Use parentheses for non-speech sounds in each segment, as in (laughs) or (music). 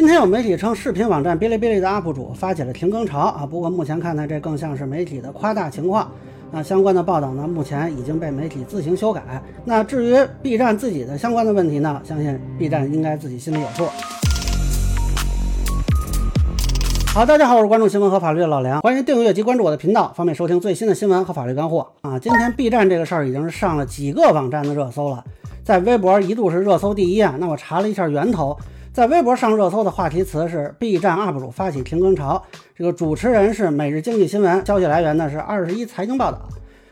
今天有媒体称，视频网站哔哩哔哩的 UP 主发起了停更潮啊，不过目前看呢，这更像是媒体的夸大情况。那相关的报道呢，目前已经被媒体自行修改。那至于 B 站自己的相关的问题呢，相信 B 站应该自己心里有数。好，大家好，我是关注新闻和法律的老梁，欢迎订阅及关注我的频道，方便收听最新的新闻和法律干货啊。今天 B 站这个事儿已经是上了几个网站的热搜了，在微博一度是热搜第一啊。那我查了一下源头。在微博上热搜的话题词是 B 站 UP 主发起停更潮，这个主持人是每日经济新闻，消息来源呢是二十一财经报道。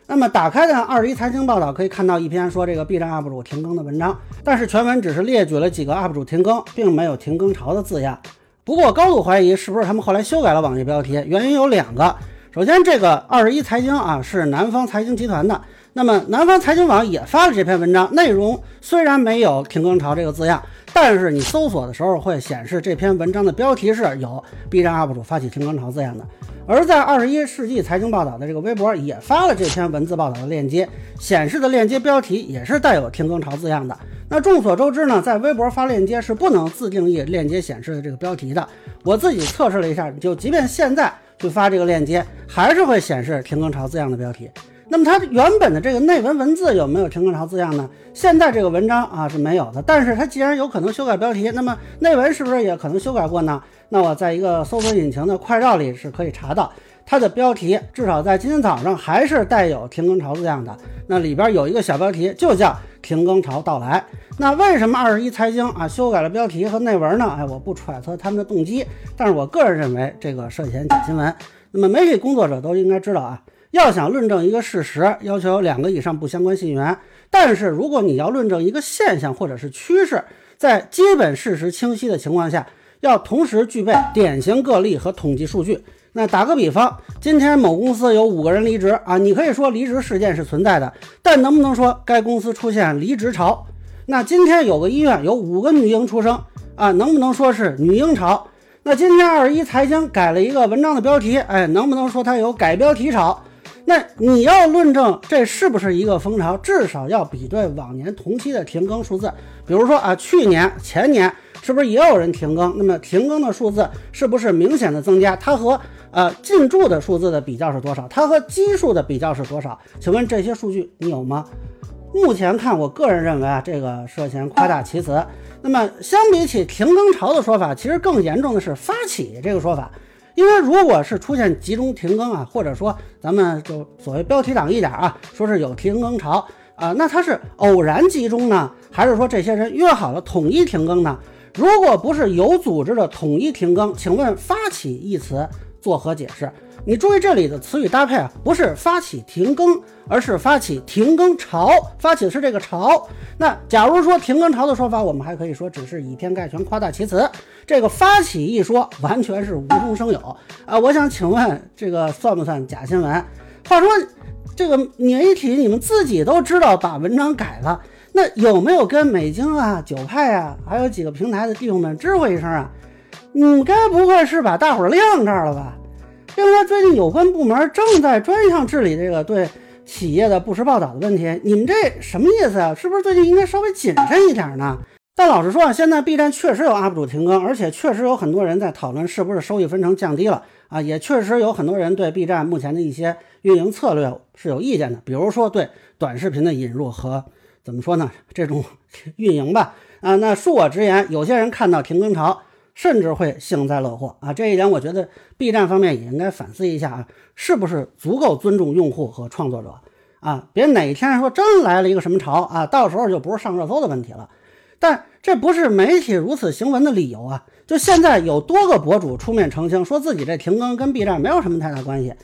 那么打开的二十一财经报道可以看到一篇说这个 B 站 UP 主停更的文章，但是全文只是列举了几个 UP 主停更，并没有停更潮的字样。不过高度怀疑是不是他们后来修改了网页标题，原因有两个。首先，这个二十一财经啊是南方财经集团的，那么南方财经网也发了这篇文章，内容虽然没有停更潮这个字样。但是你搜索的时候会显示这篇文章的标题是有 B 站 UP 主发起停更潮字样的，而在二十一世纪财经报道的这个微博也发了这篇文字报道的链接，显示的链接标题也是带有停更潮字样的。那众所周知呢，在微博发链接是不能自定义链接显示的这个标题的。我自己测试了一下，就即便现在去发这个链接，还是会显示停更潮字样的标题。那么它原本的这个内文文字有没有停更潮字样呢？现在这个文章啊是没有的。但是它既然有可能修改标题，那么内文是不是也可能修改过呢？那我在一个搜索引擎的快照里是可以查到，它的标题至少在今天早上还是带有停更潮字样的。那里边有一个小标题，就叫停更潮到来。那为什么二十一财经啊修改了标题和内文呢？哎，我不揣测他们的动机，但是我个人认为这个涉嫌假新闻。那么媒体工作者都应该知道啊。要想论证一个事实，要求有两个以上不相关信源。但是如果你要论证一个现象或者是趋势，在基本事实清晰的情况下，要同时具备典型个例和统计数据。那打个比方，今天某公司有五个人离职啊，你可以说离职事件是存在的，但能不能说该公司出现离职潮？那今天有个医院有五个女婴出生啊，能不能说是女婴潮？那今天二十一财经改了一个文章的标题，哎，能不能说它有改标题潮？那你要论证这是不是一个风潮，至少要比对往年同期的停更数字。比如说啊，去年、前年是不是也有人停更？那么停更的数字是不是明显的增加？它和呃进驻的数字的比较是多少？它和基数的比较是多少？请问这些数据你有吗？目前看，我个人认为啊，这个涉嫌夸大其词。那么相比起停更潮的说法，其实更严重的是发起这个说法。因为如果是出现集中停更啊，或者说咱们就所谓标题党一点啊，说是有停更潮啊，那它是偶然集中呢，还是说这些人约好了统一停更呢？如果不是有组织的统一停更，请问“发起”一词作何解释？你注意这里的词语搭配啊，不是发起停更，而是发起停更潮，发起的是这个潮。那假如说停更潮的说法，我们还可以说只是以偏概全、夸大其词。这个发起一说，完全是无中生有啊！我想请问，这个算不算假新闻？话说，这个媒体你们自己都知道把文章改了，那有没有跟美京啊、九派啊，还有几个平台的弟兄们知会一声啊？你该不会是把大伙晾这儿了吧？另外，最近有关部门正在专项治理这个对企业的不实报道的问题，你们这什么意思啊？是不是最近应该稍微谨慎一点呢？但老实说啊，现在 B 站确实有 UP 主停更，而且确实有很多人在讨论是不是收益分成降低了啊，也确实有很多人对 B 站目前的一些运营策略是有意见的，比如说对短视频的引入和怎么说呢这种 (laughs) 运营吧啊，那恕我直言，有些人看到停更潮。甚至会幸灾乐祸啊！这一点我觉得 B 站方面也应该反思一下啊，是不是足够尊重用户和创作者啊？别哪一天说真来了一个什么潮啊，到时候就不是上热搜的问题了。但这不是媒体如此行文的理由啊！就现在有多个博主出面澄清，说自己这停更跟 B 站没有什么太大关系。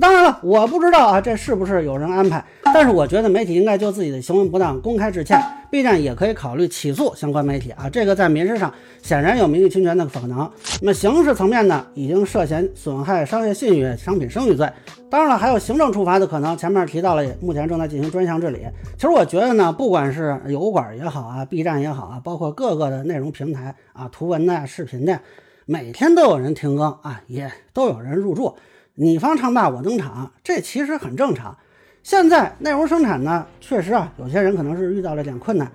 当然了，我不知道啊，这是不是有人安排？但是我觉得媒体应该就自己的行为不当公开致歉，B 站也可以考虑起诉相关媒体啊。这个在民事上显然有名誉侵权的可能。那么刑事层面呢，已经涉嫌损害商业信誉、商品声誉罪。当然了，还有行政处罚的可能。前面提到了，目前正在进行专项治理。其实我觉得呢，不管是油管也好啊，B 站也好啊，包括各个的内容平台啊，图文的、视频的，每天都有人停更啊，也都有人入驻。你方唱罢我登场，这其实很正常。现在内容生产呢，确实啊，有些人可能是遇到了点困难。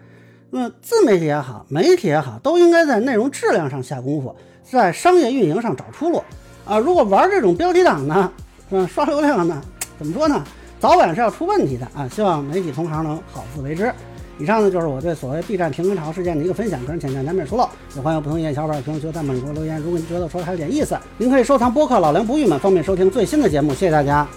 那么自媒体也好，媒体也好，都应该在内容质量上下功夫，在商业运营上找出路啊！如果玩这种标题党呢，是吧？刷流量呢，怎么说呢？早晚是要出问题的啊！希望媒体同行能好自为之。以上呢就是我对所谓 B 站评论潮事件的一个分享，个人浅见难免疏漏，也欢迎不同意见小伙伴评论区弹幕里给我留言。如果您觉得说的还有点意思，您可以收藏播客老梁不郁闷，方便收听最新的节目。谢谢大家。